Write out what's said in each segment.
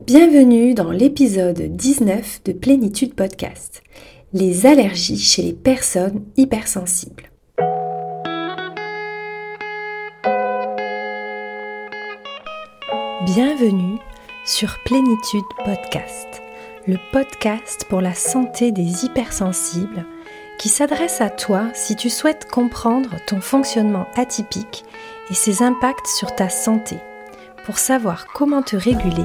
Bienvenue dans l'épisode 19 de Plénitude Podcast, les allergies chez les personnes hypersensibles. Bienvenue sur Plénitude Podcast, le podcast pour la santé des hypersensibles qui s'adresse à toi si tu souhaites comprendre ton fonctionnement atypique et ses impacts sur ta santé, pour savoir comment te réguler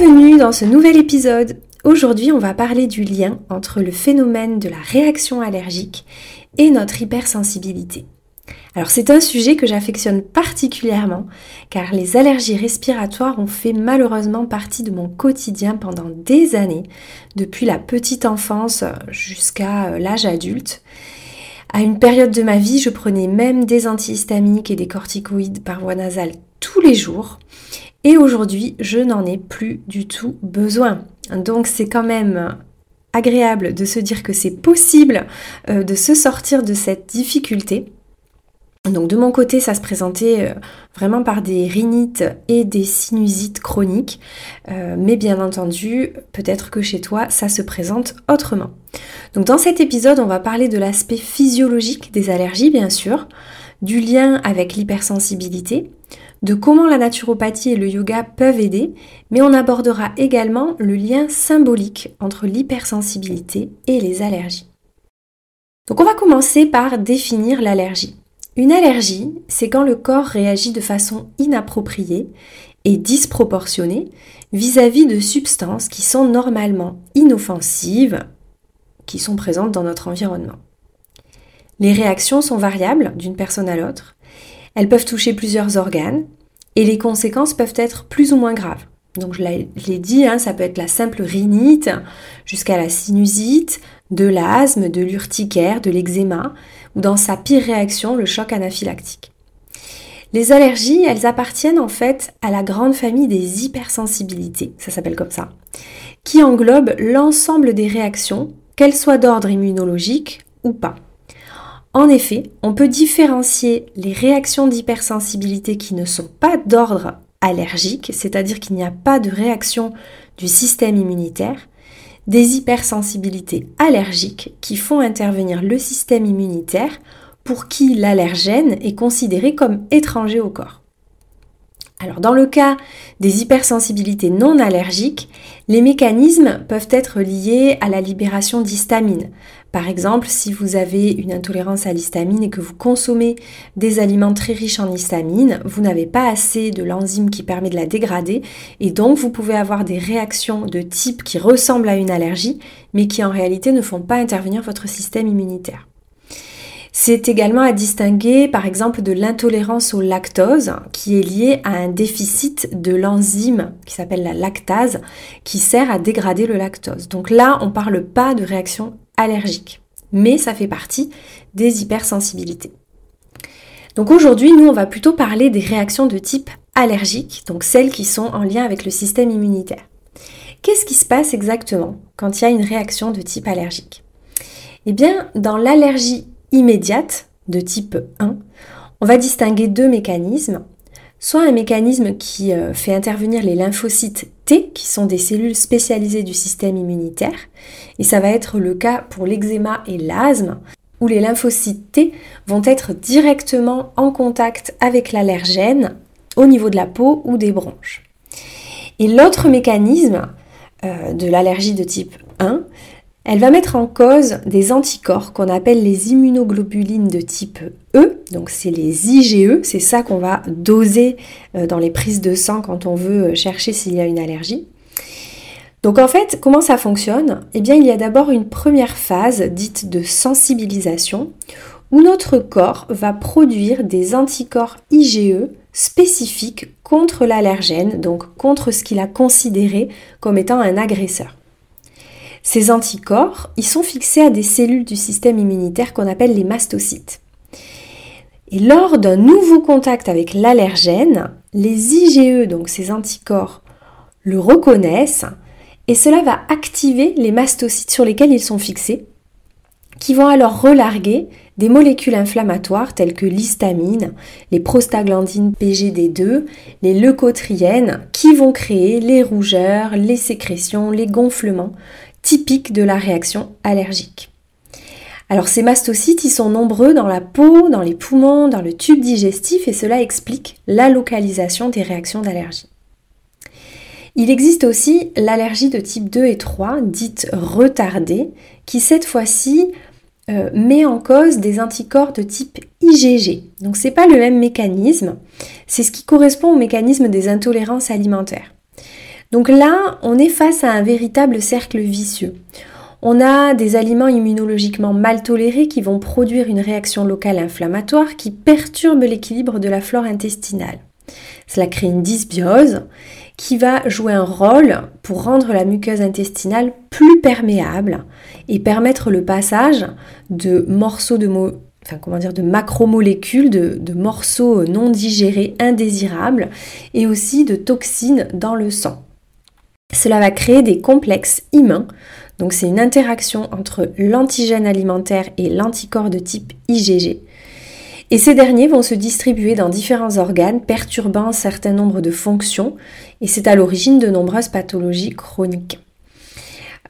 Bienvenue dans ce nouvel épisode. Aujourd'hui, on va parler du lien entre le phénomène de la réaction allergique et notre hypersensibilité. Alors c'est un sujet que j'affectionne particulièrement car les allergies respiratoires ont fait malheureusement partie de mon quotidien pendant des années, depuis la petite enfance jusqu'à l'âge adulte. À une période de ma vie, je prenais même des antihistaminiques et des corticoïdes par voie nasale tous les jours et aujourd'hui, je n'en ai plus du tout besoin. Donc c'est quand même agréable de se dire que c'est possible euh, de se sortir de cette difficulté. Donc de mon côté, ça se présentait euh, vraiment par des rhinites et des sinusites chroniques. Euh, mais bien entendu, peut-être que chez toi, ça se présente autrement. Donc dans cet épisode, on va parler de l'aspect physiologique des allergies, bien sûr, du lien avec l'hypersensibilité, de comment la naturopathie et le yoga peuvent aider, mais on abordera également le lien symbolique entre l'hypersensibilité et les allergies. Donc on va commencer par définir l'allergie. Une allergie, c'est quand le corps réagit de façon inappropriée et disproportionnée vis-à-vis de substances qui sont normalement inoffensives, qui sont présentes dans notre environnement. Les réactions sont variables d'une personne à l'autre elles peuvent toucher plusieurs organes et les conséquences peuvent être plus ou moins graves. Donc je l'ai dit, hein, ça peut être la simple rhinite jusqu'à la sinusite, de l'asthme, de l'urticaire, de l'eczéma ou dans sa pire réaction, le choc anaphylactique. Les allergies, elles appartiennent en fait à la grande famille des hypersensibilités, ça s'appelle comme ça, qui englobe l'ensemble des réactions, qu'elles soient d'ordre immunologique ou pas. En effet, on peut différencier les réactions d'hypersensibilité qui ne sont pas d'ordre allergique, c'est-à-dire qu'il n'y a pas de réaction du système immunitaire, des hypersensibilités allergiques qui font intervenir le système immunitaire pour qui l'allergène est considéré comme étranger au corps. Alors dans le cas des hypersensibilités non allergiques, les mécanismes peuvent être liés à la libération d'histamine, par exemple, si vous avez une intolérance à l'histamine et que vous consommez des aliments très riches en histamine, vous n'avez pas assez de l'enzyme qui permet de la dégrader et donc vous pouvez avoir des réactions de type qui ressemblent à une allergie mais qui en réalité ne font pas intervenir votre système immunitaire. C'est également à distinguer par exemple de l'intolérance au lactose qui est liée à un déficit de l'enzyme qui s'appelle la lactase qui sert à dégrader le lactose. Donc là, on ne parle pas de réaction allergique, mais ça fait partie des hypersensibilités. Donc aujourd'hui, nous, on va plutôt parler des réactions de type allergique, donc celles qui sont en lien avec le système immunitaire. Qu'est-ce qui se passe exactement quand il y a une réaction de type allergique? Eh bien, dans l'allergie immédiate de type 1, on va distinguer deux mécanismes soit un mécanisme qui euh, fait intervenir les lymphocytes T, qui sont des cellules spécialisées du système immunitaire, et ça va être le cas pour l'eczéma et l'asthme, où les lymphocytes T vont être directement en contact avec l'allergène au niveau de la peau ou des bronches. Et l'autre mécanisme euh, de l'allergie de type 1, elle va mettre en cause des anticorps qu'on appelle les immunoglobulines de type E, donc c'est les IgE, c'est ça qu'on va doser euh, dans les prises de sang quand on veut chercher s'il y a une allergie. Donc en fait, comment ça fonctionne? Eh bien, il y a d'abord une première phase dite de sensibilisation où notre corps va produire des anticorps IgE spécifiques contre l'allergène, donc contre ce qu'il a considéré comme étant un agresseur. Ces anticorps, ils sont fixés à des cellules du système immunitaire qu'on appelle les mastocytes. Et lors d'un nouveau contact avec l'allergène, les IgE, donc ces anticorps, le reconnaissent et cela va activer les mastocytes sur lesquels ils sont fixés, qui vont alors relarguer des molécules inflammatoires telles que l'histamine, les prostaglandines PGD2, les leucotriènes, qui vont créer les rougeurs, les sécrétions, les gonflements typiques de la réaction allergique. Alors ces mastocytes, ils sont nombreux dans la peau, dans les poumons, dans le tube digestif et cela explique la localisation des réactions d'allergie. Il existe aussi l'allergie de type 2 et 3, dite retardée, qui cette fois-ci euh, met en cause des anticorps de type IgG. Donc c'est pas le même mécanisme, c'est ce qui correspond au mécanisme des intolérances alimentaires. Donc là, on est face à un véritable cercle vicieux. On a des aliments immunologiquement mal tolérés qui vont produire une réaction locale inflammatoire qui perturbe l'équilibre de la flore intestinale. Cela crée une dysbiose qui va jouer un rôle pour rendre la muqueuse intestinale plus perméable et permettre le passage de morceaux de macromolécules, de morceaux non digérés, indésirables, et aussi de toxines dans le sang. Cela va créer des complexes immuns donc c'est une interaction entre l'antigène alimentaire et l'anticorps de type IgG. Et ces derniers vont se distribuer dans différents organes, perturbant un certain nombre de fonctions, et c'est à l'origine de nombreuses pathologies chroniques.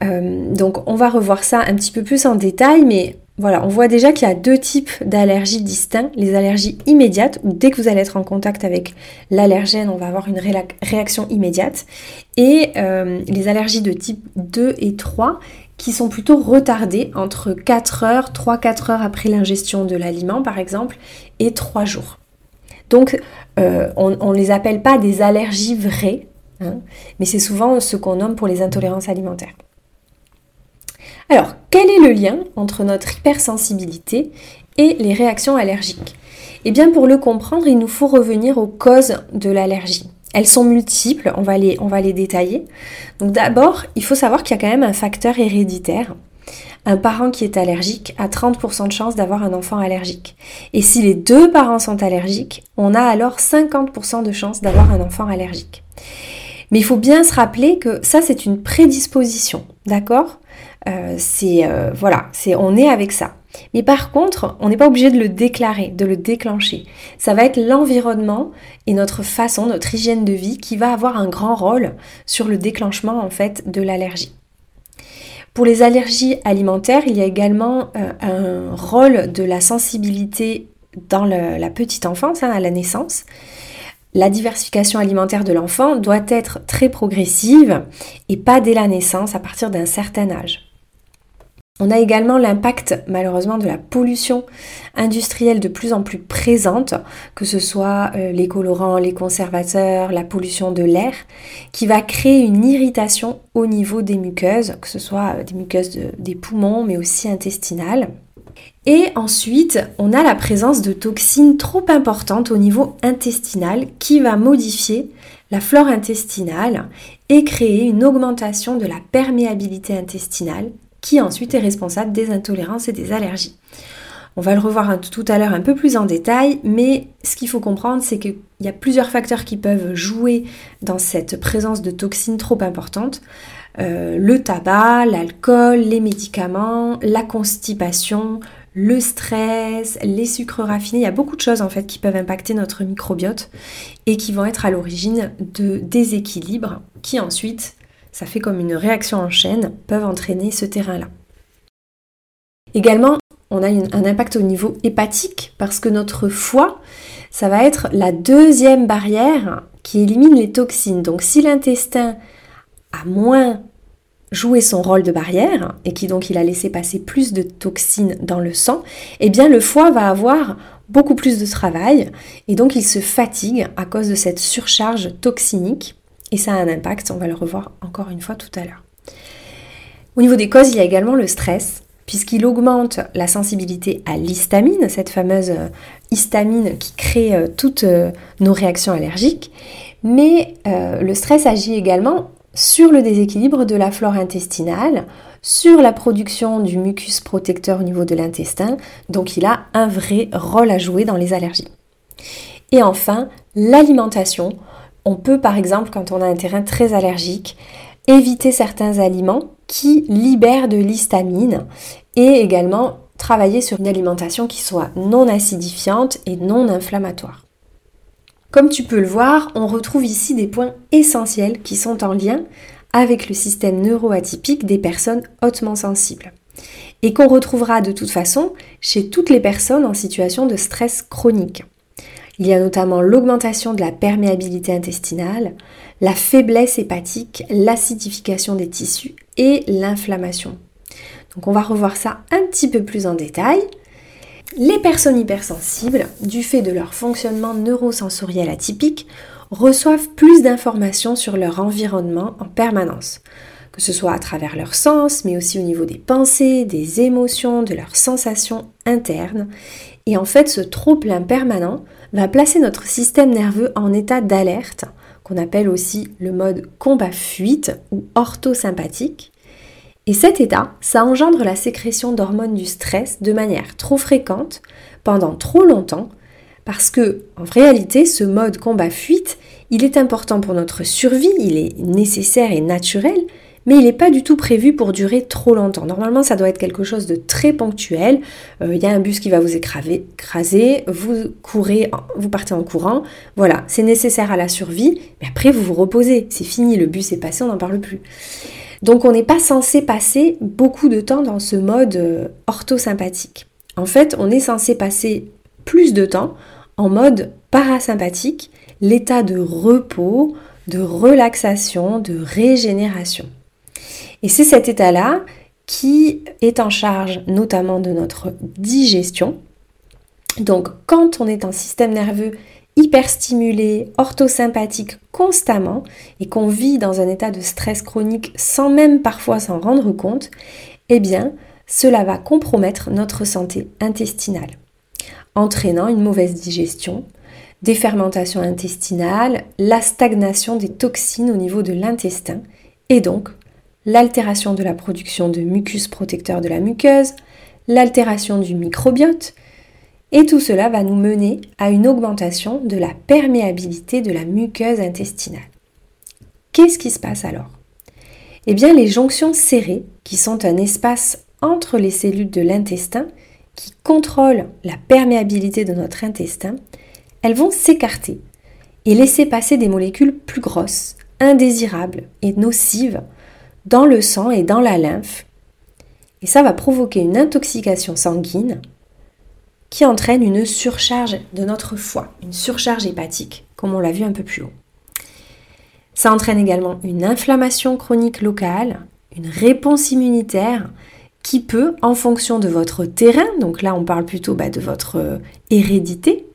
Euh, donc on va revoir ça un petit peu plus en détail, mais voilà, on voit déjà qu'il y a deux types d'allergies distincts. Les allergies immédiates, où dès que vous allez être en contact avec l'allergène, on va avoir une réaction immédiate. Et euh, les allergies de type 2 et 3, qui sont plutôt retardées entre 4 heures, 3-4 heures après l'ingestion de l'aliment par exemple, et 3 jours. Donc euh, on ne les appelle pas des allergies vraies, hein, mais c'est souvent ce qu'on nomme pour les intolérances alimentaires. Alors, quel est le lien entre notre hypersensibilité et les réactions allergiques? Eh bien, pour le comprendre, il nous faut revenir aux causes de l'allergie. Elles sont multiples, on va les, détailler. Donc d'abord, il faut savoir qu'il y a quand même un facteur héréditaire. Un parent qui est allergique a 30% de chance d'avoir un enfant allergique. Et si les deux parents sont allergiques, on a alors 50% de chance d'avoir un enfant allergique. Mais il faut bien se rappeler que ça, c'est une prédisposition, d'accord? Euh, c'est euh, voilà, c'est on est avec ça. Mais par contre, on n'est pas obligé de le déclarer, de le déclencher. Ça va être l'environnement et notre façon, notre hygiène de vie qui va avoir un grand rôle sur le déclenchement en fait de l'allergie. Pour les allergies alimentaires, il y a également euh, un rôle de la sensibilité dans la petite enfance, hein, à la naissance. La diversification alimentaire de l'enfant doit être très progressive et pas dès la naissance à partir d'un certain âge. On a également l'impact malheureusement de la pollution industrielle de plus en plus présente, que ce soit euh, les colorants, les conservateurs, la pollution de l'air, qui va créer une irritation au niveau des muqueuses, que ce soit euh, des muqueuses des poumons mais aussi intestinales. Et ensuite, on a la présence de toxines trop importantes au niveau intestinal qui va modifier la flore intestinale et créer une augmentation de la perméabilité intestinale qui ensuite est responsable des intolérances et des allergies. On va le revoir tout à l'heure un peu plus en détail, mais ce qu'il faut comprendre, c'est qu'il y a plusieurs facteurs qui peuvent jouer dans cette présence de toxines trop importantes. Euh, le tabac, l'alcool, les médicaments, la constipation, le stress, les sucres raffinés, il y a beaucoup de choses en fait qui peuvent impacter notre microbiote et qui vont être à l'origine de déséquilibres qui ensuite ça fait comme une réaction en chaîne, peuvent entraîner ce terrain-là. Également, on a un impact au niveau hépatique parce que notre foie, ça va être la deuxième barrière qui élimine les toxines. Donc si l'intestin moins joué son rôle de barrière et qui donc il a laissé passer plus de toxines dans le sang, eh bien le foie va avoir beaucoup plus de travail et donc il se fatigue à cause de cette surcharge toxinique Et ça a un impact, on va le revoir encore une fois tout à l'heure. Au niveau des causes, il y a également le stress, puisqu'il augmente la sensibilité à l'histamine, cette fameuse euh, histamine qui crée euh, toutes euh, nos réactions allergiques. Mais le stress agit également sur le déséquilibre de la flore intestinale, sur la production du mucus protecteur au niveau de l'intestin, donc il a un vrai rôle à jouer dans les allergies. Et enfin, l'alimentation. On peut par exemple, quand on a un terrain très allergique, éviter certains aliments qui libèrent de l'histamine et également travailler sur une alimentation qui soit non acidifiante et non inflammatoire. Comme tu peux le voir, on retrouve ici des points essentiels qui sont en lien avec le système neuroatypique des personnes hautement sensibles et qu'on retrouvera de toute façon chez toutes les personnes en situation de stress chronique. Il y a notamment l'augmentation de la perméabilité intestinale, la faiblesse hépatique, l'acidification des tissus et l'inflammation. Donc on va revoir ça un petit peu plus en détail. Les personnes hypersensibles, du fait de leur fonctionnement neurosensoriel atypique, reçoivent plus d'informations sur leur environnement en permanence, que ce soit à travers leurs sens, mais aussi au niveau des pensées, des émotions, de leurs sensations internes. Et en fait, ce trop-plein permanent va placer notre système nerveux en état d'alerte, qu'on appelle aussi le mode combat-fuite ou orthosympathique. Et cet état, ça engendre la sécrétion d'hormones du stress de manière trop fréquente, pendant trop longtemps, parce que, en réalité, ce mode combat-fuite, il est important pour notre survie, il est nécessaire et naturel, mais il n'est pas du tout prévu pour durer trop longtemps. Normalement, ça doit être quelque chose de très ponctuel. Euh, il y a un bus qui va vous écraser, vous courez, vous partez en courant. Voilà, c'est nécessaire à la survie, mais après vous vous reposez. C'est fini, le bus est passé, on n'en parle plus. Donc on n'est pas censé passer beaucoup de temps dans ce mode euh, orthosympathique. En fait, on est censé passer plus de temps en mode parasympathique, l'état de repos, de relaxation, de régénération. Et c'est cet état-là qui est en charge notamment de notre digestion. Donc quand on est en système nerveux hyperstimulé, orthosympathique constamment et qu'on vit dans un état de stress chronique sans même parfois s'en rendre compte, eh bien cela va compromettre notre santé intestinale, entraînant une mauvaise digestion, des fermentations intestinales, la stagnation des toxines au niveau de l'intestin et donc l'altération de la production de mucus protecteur de la muqueuse, l'altération du microbiote, et tout cela va nous mener à une augmentation de la perméabilité de la muqueuse intestinale. Qu'est-ce qui se passe alors? Eh bien, les jonctions serrées, qui sont un espace entre les cellules de l'intestin, qui contrôlent la perméabilité de notre intestin, elles vont s'écarter et laisser passer des molécules plus grosses, indésirables et nocives dans le sang et dans la lymphe. Et ça va provoquer une intoxication sanguine qui entraîne une surcharge de notre foie, une surcharge hépatique, comme on l'a vu un peu plus haut. Ça entraîne également une inflammation chronique locale, une réponse immunitaire qui peut, en fonction de votre terrain, donc là on parle plutôt bah, de votre euh, hérédité,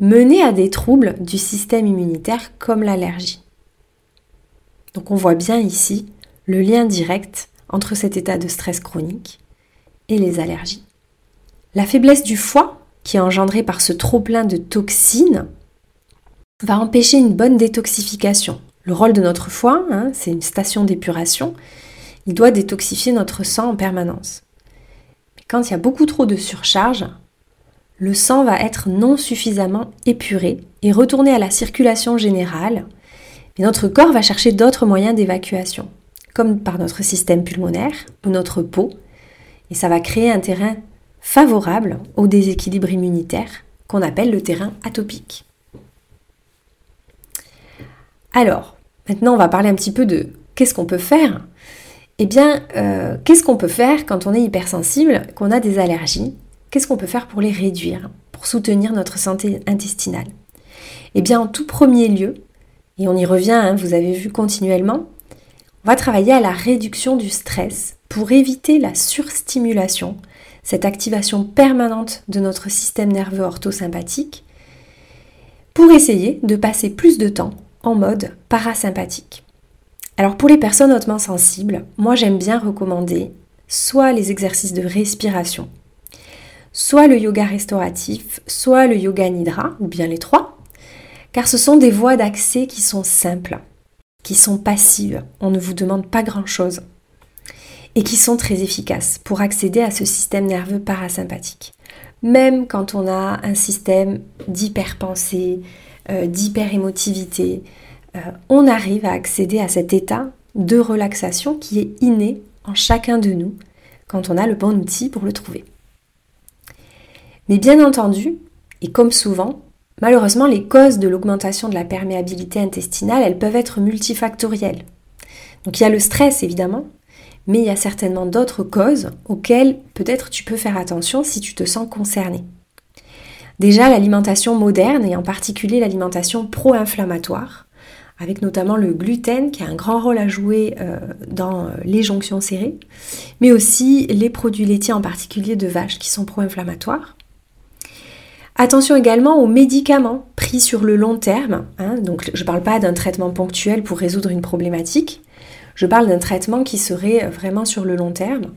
mener à des troubles du système immunitaire comme l'allergie. Donc on voit bien ici le lien direct entre cet état de stress chronique et les allergies. La faiblesse du foie, qui est engendrée par ce trop-plein de toxines, va empêcher une bonne détoxification. Le rôle de notre foie, hein, c'est une station d'épuration, il doit détoxifier notre sang en permanence. quand il y a beaucoup trop de surcharge, le sang va être non suffisamment épuré et retourner à la circulation générale, et notre corps va chercher d'autres moyens d'évacuation comme par notre système pulmonaire ou notre peau, et ça va créer un terrain favorable au déséquilibre immunitaire qu'on appelle le terrain atopique. Alors, maintenant on va parler un petit peu de qu'est-ce qu'on peut faire. Eh bien, euh, qu'est-ce qu'on peut faire quand on est hypersensible, qu'on a des allergies? Qu'est-ce qu'on peut faire pour les réduire, pour soutenir notre santé intestinale? Eh bien, en tout premier lieu, et on y revient, hein, vous avez vu continuellement, on va travailler à la réduction du stress pour éviter la surstimulation, cette activation permanente de notre système nerveux orthosympathique, pour essayer de passer plus de temps en mode parasympathique. Alors pour les personnes hautement sensibles, moi j'aime bien recommander soit les exercices de respiration, soit le yoga restauratif, soit le yoga nidra, ou bien les trois, car ce sont des voies d'accès qui sont simples, qui sont passives, on ne vous demande pas grand-chose, et qui sont très efficaces pour accéder à ce système nerveux parasympathique. Même quand on a un système d'hyperpensée, euh, d'hyperémotivité, euh, on arrive à accéder à cet état de relaxation qui est inné en chacun de nous quand on a le bon outil pour le trouver. Mais bien entendu, et comme souvent, malheureusement, les causes de l'augmentation de la perméabilité intestinale, elles peuvent être multifactorielles. Donc il y a le stress évidemment, mais il y a certainement d'autres causes auxquelles peut-être tu peux faire attention si tu te sens concerné. Déjà l'alimentation moderne et en particulier l'alimentation pro-inflammatoire, avec notamment le gluten qui a un grand rôle à jouer euh, dans euh, les jonctions serrées, mais aussi les produits laitiers en particulier de vaches qui sont pro-inflammatoires. Attention également aux médicaments pris sur le long terme. Hein. donc je ne parle pas d'un traitement ponctuel pour résoudre une problématique. Je parle d'un traitement qui serait vraiment sur le long terme.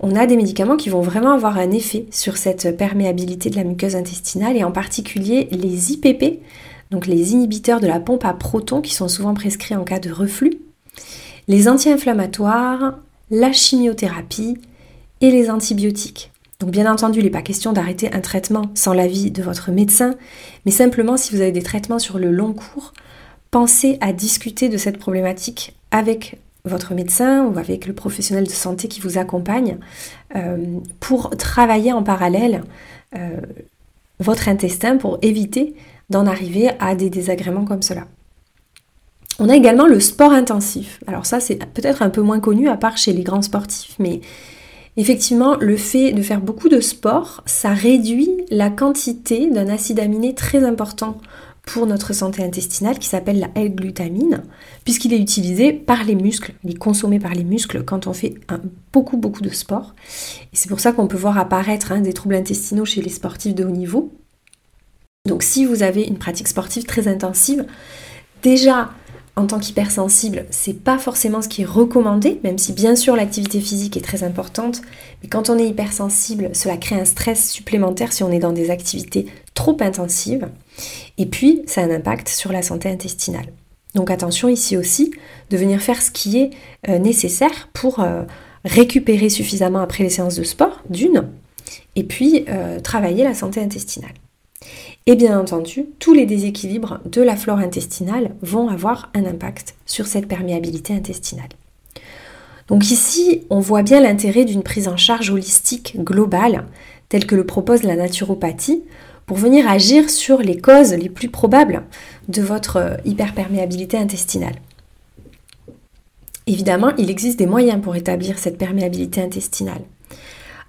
On a des médicaments qui vont vraiment avoir un effet sur cette perméabilité de la muqueuse intestinale et en particulier les IPP, donc les inhibiteurs de la pompe à protons qui sont souvent prescrits en cas de reflux, les anti-inflammatoires, la chimiothérapie et les antibiotiques. Donc bien entendu, il n'est pas question d'arrêter un traitement sans l'avis de votre médecin, mais simplement si vous avez des traitements sur le long cours, pensez à discuter de cette problématique avec votre médecin ou avec le professionnel de santé qui vous accompagne euh, pour travailler en parallèle euh, votre intestin pour éviter d'en arriver à des désagréments comme cela. On a également le sport intensif. Alors ça c'est peut-être un peu moins connu à part chez les grands sportifs, mais Effectivement, le fait de faire beaucoup de sport, ça réduit la quantité d'un acide aminé très important pour notre santé intestinale qui s'appelle la L-glutamine, puisqu'il est utilisé par les muscles, il est consommé par les muscles quand on fait beaucoup beaucoup de sport. Et c'est pour ça qu'on peut voir apparaître hein, des troubles intestinaux chez les sportifs de haut niveau. Donc si vous avez une pratique sportive très intensive, déjà en tant qu'hypersensible, c'est pas forcément ce qui est recommandé, même si bien sûr l'activité physique est très importante, mais quand on est hypersensible, cela crée un stress supplémentaire si on est dans des activités trop intensives, et puis ça a un impact sur la santé intestinale. Donc attention ici aussi de venir faire ce qui est euh, nécessaire pour euh, récupérer suffisamment après les séances de sport, d'une, et puis euh, travailler la santé intestinale. Et bien entendu, tous les déséquilibres de la flore intestinale vont avoir un impact sur cette perméabilité intestinale. Donc ici, on voit bien l'intérêt d'une prise en charge holistique globale, telle que le propose la naturopathie, pour venir agir sur les causes les plus probables de votre euh, hyperperméabilité intestinale. Évidemment, il existe des moyens pour établir cette perméabilité intestinale,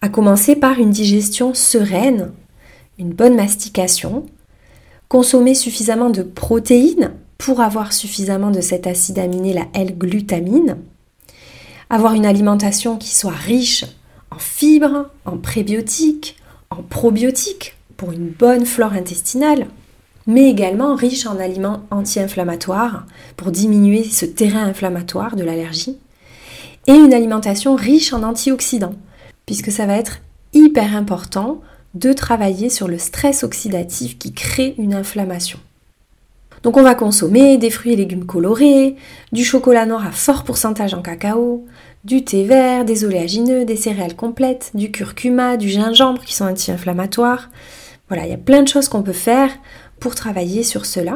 à commencer par une digestion sereine une bonne mastication, consommer suffisamment de protéines pour avoir suffisamment de cet acide aminé, la L-glutamine, avoir une alimentation qui soit riche en fibres, en prébiotiques, en probiotiques pour une bonne flore intestinale, mais également riche en aliments anti-inflammatoires pour diminuer ce terrain inflammatoire de l'allergie, et une alimentation riche en antioxydants, puisque ça va être hyper important de travailler sur le stress oxydatif qui crée une inflammation. Donc on va consommer des fruits et légumes colorés, du chocolat noir à fort pourcentage en cacao, du thé vert, des oléagineux, des céréales complètes, du curcuma, du gingembre qui sont anti-inflammatoires. Voilà, il y a plein de choses qu'on peut faire pour travailler sur cela.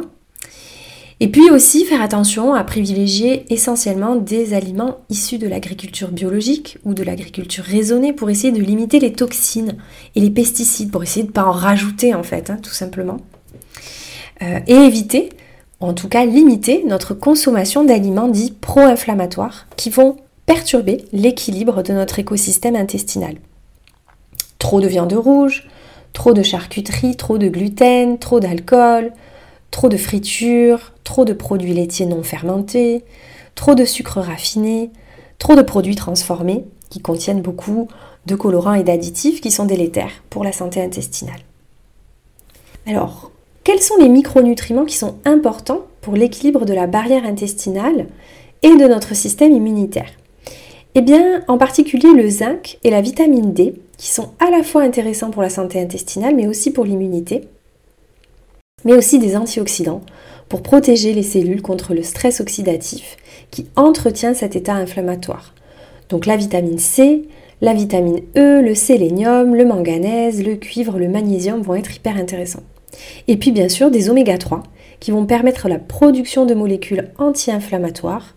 Et puis aussi faire attention à privilégier essentiellement des aliments issus de l'agriculture biologique ou de l'agriculture raisonnée pour essayer de limiter les toxines et les pesticides, pour essayer de ne pas en rajouter en fait, hein, tout simplement. Euh, et éviter, en tout cas limiter, notre consommation d'aliments dits pro-inflammatoires qui vont perturber l'équilibre de notre écosystème intestinal. Trop de viande rouge, trop de charcuterie, trop de gluten, trop d'alcool, trop de friture, trop de produits laitiers non fermentés, trop de sucre raffiné, trop de produits transformés qui contiennent beaucoup de colorants et d'additifs qui sont délétères pour la santé intestinale. Alors, quels sont les micronutriments qui sont importants pour l'équilibre de la barrière intestinale et de notre système immunitaire? Eh bien, en particulier le zinc et la vitamine D, qui sont à la fois intéressants pour la santé intestinale, mais aussi pour l'immunité, mais aussi des antioxydants pour protéger les cellules contre le stress oxydatif qui entretient cet état inflammatoire. Donc la vitamine C, la vitamine E, le sélénium, le manganèse, le cuivre, le magnésium vont être hyper intéressants. Et puis bien sûr des oméga 3 qui vont permettre la production de molécules anti-inflammatoires.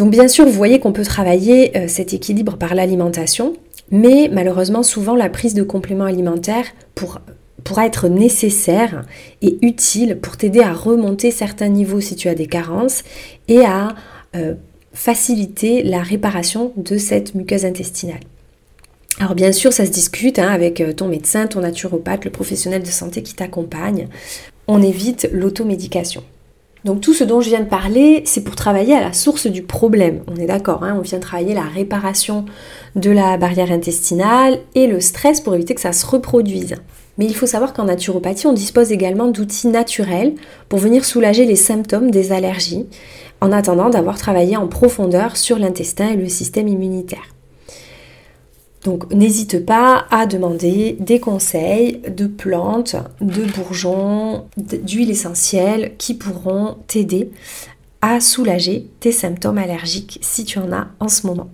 Donc bien sûr, vous voyez qu'on peut travailler euh, cet équilibre par l'alimentation, mais malheureusement souvent la prise de compléments alimentaires pour, pourra être nécessaire et utile pour t'aider à remonter certains niveaux si tu as des carences et à euh, faciliter la réparation de cette muqueuse intestinale. Alors bien sûr, ça se discute hein, avec euh, ton médecin, ton naturopathe, le professionnel de santé qui t'accompagne. On évite l'automédication. Donc tout ce dont je viens de parler, c'est pour travailler à la source du problème. On est d'accord, hein, on vient travailler la réparation de la barrière intestinale et le stress pour éviter que ça se reproduise. Mais il faut savoir qu'en naturopathie, on dispose également d'outils naturels pour venir soulager les symptômes des allergies, en attendant d'avoir travaillé en profondeur sur l'intestin et le système immunitaire. Donc n'hésite pas à demander des conseils de plantes, de bourgeons, d'huiles essentielles qui pourront t'aider à soulager tes symptômes allergiques si tu en as en ce moment.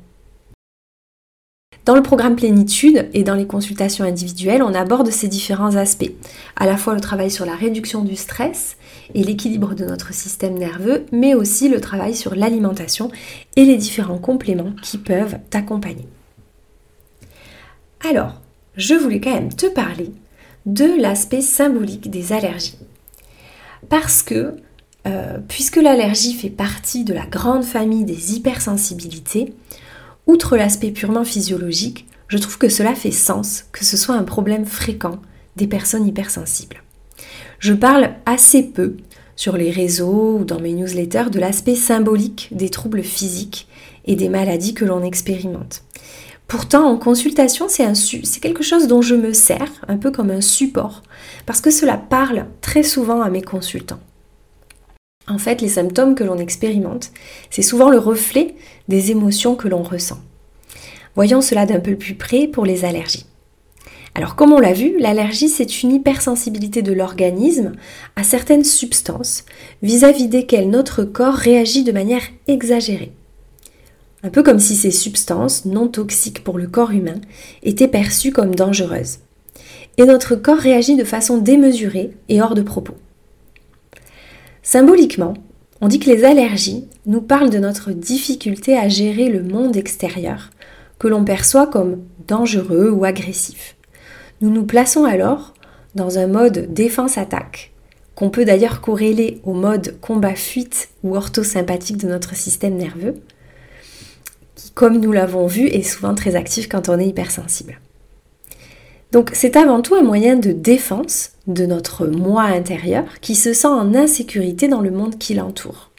Dans le programme Plénitude et dans les consultations individuelles, on aborde ces différents aspects. À la fois le travail sur la réduction du stress et l'équilibre de notre système nerveux, mais aussi le travail sur l'alimentation et les différents compléments qui peuvent t'accompagner. Alors, je voulais quand même te parler de l'aspect symbolique des allergies. Parce que, euh, puisque l'allergie fait partie de la grande famille des hypersensibilités, Outre l'aspect purement physiologique, je trouve que cela fait sens que ce soit un problème fréquent des personnes hypersensibles. Je parle assez peu sur les réseaux ou dans mes newsletters de l'aspect symbolique des troubles physiques et des maladies que l'on expérimente. Pourtant, en consultation, c'est quelque chose dont je me sers, un peu comme un support, parce que cela parle très souvent à mes consultants. En fait, les symptômes que l'on expérimente, c'est souvent le reflet des émotions que l'on ressent. Voyons cela d'un peu plus près pour les allergies. Alors comme on l'a vu, l'allergie c'est une hypersensibilité de l'organisme à certaines substances vis-à-vis desquelles notre corps réagit de manière exagérée. Un peu comme si ces substances non toxiques pour le corps humain étaient perçues comme dangereuses. Et notre corps réagit de façon démesurée et hors de propos. Symboliquement, on dit que les allergies nous parlent de notre difficulté à gérer le monde extérieur, que l'on perçoit comme dangereux ou agressif. Nous nous plaçons alors dans un mode défense-attaque, qu'on peut d'ailleurs corréler au mode combat-fuite ou orthosympathique de notre système nerveux, comme nous l'avons vu, est souvent très actif quand on est hypersensible. Donc c'est avant tout un moyen de défense de notre moi intérieur qui se sent en insécurité dans le monde qui l'entoure.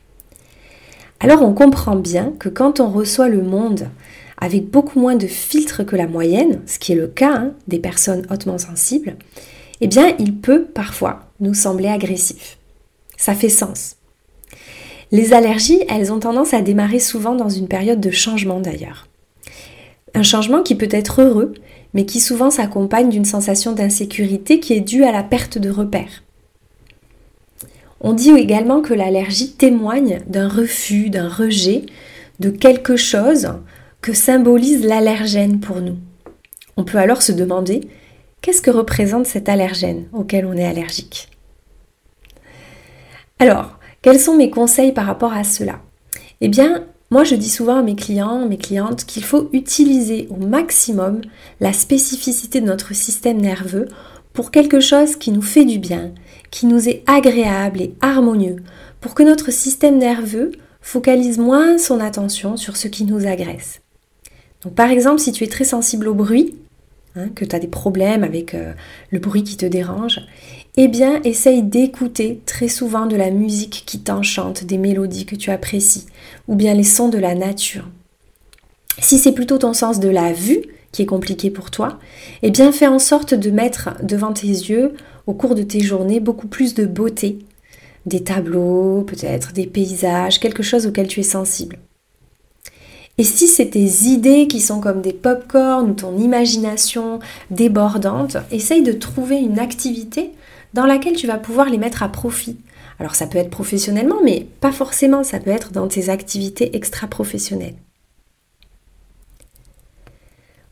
Alors on comprend bien que quand on reçoit le monde avec beaucoup moins de filtres que la moyenne, ce qui est le cas hein, des personnes hautement sensibles, eh bien il peut parfois nous sembler agressif. Ça fait sens. Les allergies, elles ont tendance à démarrer souvent dans une période de changement d'ailleurs. Un changement qui peut être heureux, mais qui souvent s'accompagne d'une sensation d'insécurité qui est due à la perte de repères. On dit également que l'allergie témoigne d'un refus, d'un rejet de quelque chose que symbolise l'allergène pour nous. On peut alors se demander qu'est-ce que représente cet allergène auquel on est allergique? Alors, quels sont mes conseils par rapport à cela? Eh bien, moi, je dis souvent à mes clients, mes clientes, qu'il faut utiliser au maximum la spécificité de notre système nerveux pour quelque chose qui nous fait du bien, qui nous est agréable et harmonieux, pour que notre système nerveux focalise moins son attention sur ce qui nous agresse. Donc par exemple, si tu es très sensible au bruit, hein, que tu as des problèmes avec euh, le bruit qui te dérange, eh bien, essaye d'écouter très souvent de la musique qui t'enchante, des mélodies que tu apprécies, ou bien les sons de la nature. Si c'est plutôt ton sens de la vue qui est compliqué pour toi, eh bien, fais en sorte de mettre devant tes yeux, au cours de tes journées, beaucoup plus de beauté, des tableaux, peut-être des paysages, quelque chose auquel tu es sensible. Et si c'est tes idées qui sont comme des pop-corn ou ton imagination débordante, essaye de trouver une activité dans laquelle tu vas pouvoir les mettre à profit. Alors ça peut être professionnellement, mais pas forcément, ça peut être dans tes activités extra-professionnelles.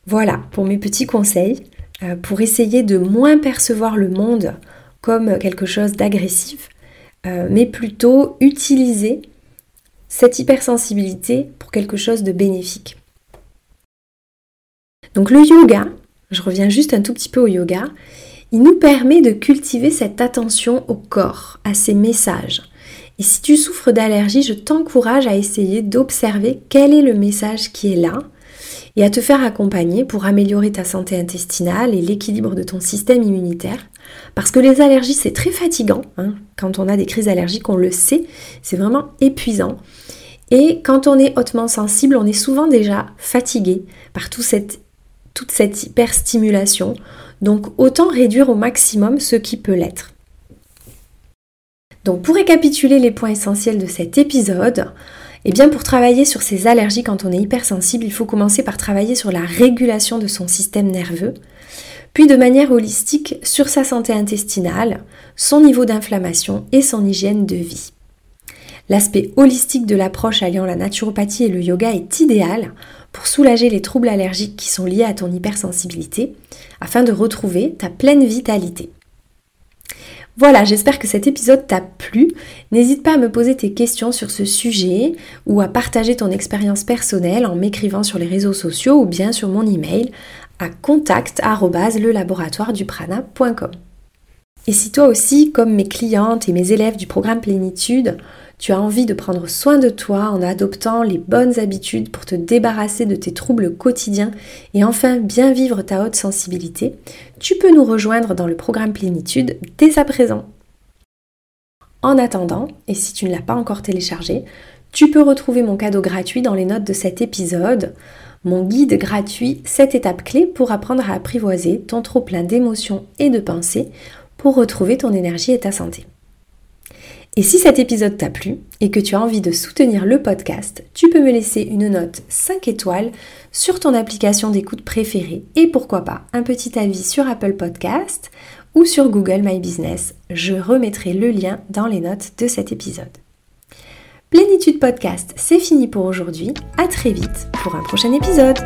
Voilà pour mes petits conseils euh, pour essayer de moins percevoir le monde comme quelque chose d'agressif, euh, mais plutôt utiliser cette hypersensibilité pour quelque chose de bénéfique. Donc le yoga, je reviens juste un tout petit peu au yoga, il nous permet de cultiver cette attention au corps, à ses messages. Et si tu souffres d'allergie, je t'encourage à essayer d'observer quel est le message qui est là et à te faire accompagner pour améliorer ta santé intestinale et l'équilibre de ton système immunitaire. Parce que les allergies, c'est très fatigant. Hein. Quand on a des crises allergiques, on le sait, c'est vraiment épuisant. Et quand on est hautement sensible, on est souvent déjà fatigué par toute cette, toute cette hyperstimulation. Donc autant réduire au maximum ce qui peut l'être. Donc pour récapituler les points essentiels de cet épisode, eh bien pour travailler sur ces allergies quand on est hypersensible, il faut commencer par travailler sur la régulation de son système nerveux, puis de manière holistique sur sa santé intestinale, son niveau d'inflammation et son hygiène de vie. L'aspect holistique de l'approche alliant la naturopathie et le yoga est idéal pour soulager les troubles allergiques qui sont liés à ton hypersensibilité afin de retrouver ta pleine vitalité. Voilà, j'espère que cet épisode t'a plu. N'hésite pas à me poser tes questions sur ce sujet ou à partager ton expérience personnelle en m'écrivant sur les réseaux sociaux ou bien sur mon email à contact@lelaboratoireduprana.com. Et si toi aussi, comme mes clientes et mes élèves du programme Plénitude, tu as envie de prendre soin de toi en adoptant les bonnes habitudes pour te débarrasser de tes troubles quotidiens et enfin bien vivre ta haute sensibilité, tu peux nous rejoindre dans le programme Plénitude dès à présent. En attendant, et si tu ne l'as pas encore téléchargé, tu peux retrouver mon cadeau gratuit dans les notes de cet épisode, mon guide gratuit 7 étapes clés pour apprendre à apprivoiser ton trop plein d'émotions et de pensées pour retrouver ton énergie et ta santé. Et si cet épisode t'a plu et que tu as envie de soutenir le podcast, tu peux me laisser une note 5 étoiles sur ton application d'écoute préférée et pourquoi pas un petit avis sur Apple Podcast ou sur Google My Business. Je remettrai le lien dans les notes de cet épisode. Plénitude Podcast, c'est fini pour aujourd'hui. À très vite pour un prochain épisode.